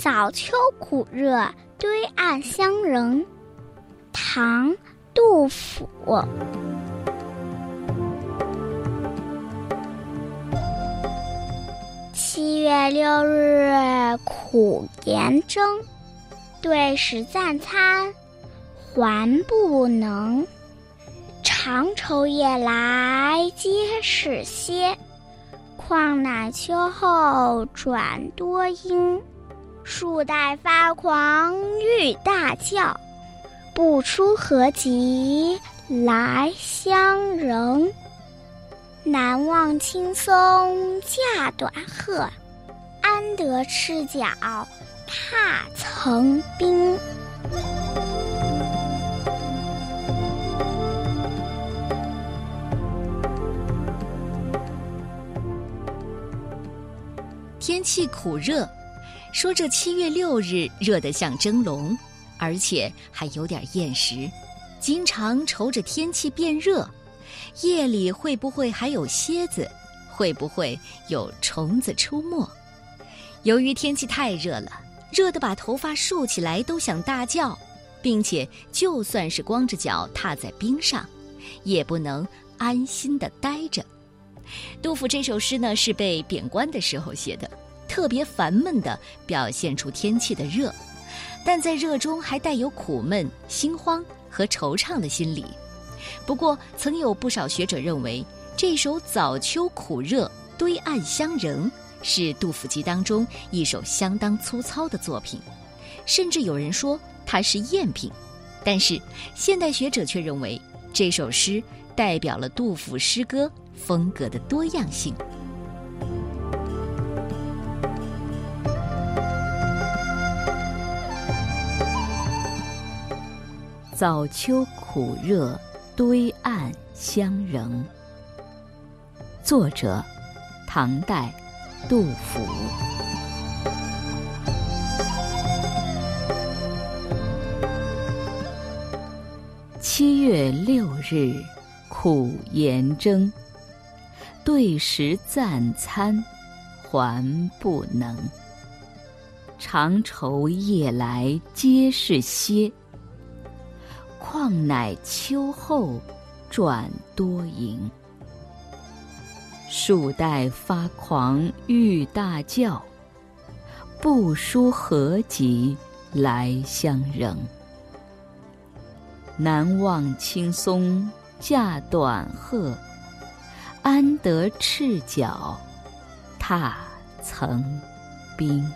早秋苦热，堆岸相人。唐·杜甫。七月六日苦严蒸，对食暂餐还不能。长愁夜来皆是歇，况乃秋后转多阴。树待发狂欲大叫，不出何及来相迎。难忘青松架短鹤，安得赤脚踏层冰。天气苦热，说这七月六日热得像蒸笼，而且还有点厌食，经常愁着天气变热，夜里会不会还有蝎子，会不会有虫子出没？由于天气太热了，热得把头发竖起来都想大叫，并且就算是光着脚踏在冰上，也不能安心的待着。杜甫这首诗呢，是被贬官的时候写的，特别烦闷地表现出天气的热，但在热中还带有苦闷、心慌和惆怅的心理。不过，曾有不少学者认为，这首《早秋苦热，堆岸相仍》是杜甫集当中一首相当粗糙的作品，甚至有人说它是赝品。但是，现代学者却认为这首诗代表了杜甫诗歌。风格的多样性。早秋苦热，堆岸相仍。作者：唐代杜甫。七月六日，苦严蒸。对食暂餐，还不能。长愁夜来皆是歇，况乃秋后转多萤。树带发狂欲大叫，不书何及来相迎。南望青松架短鹤。安得赤脚踏层冰。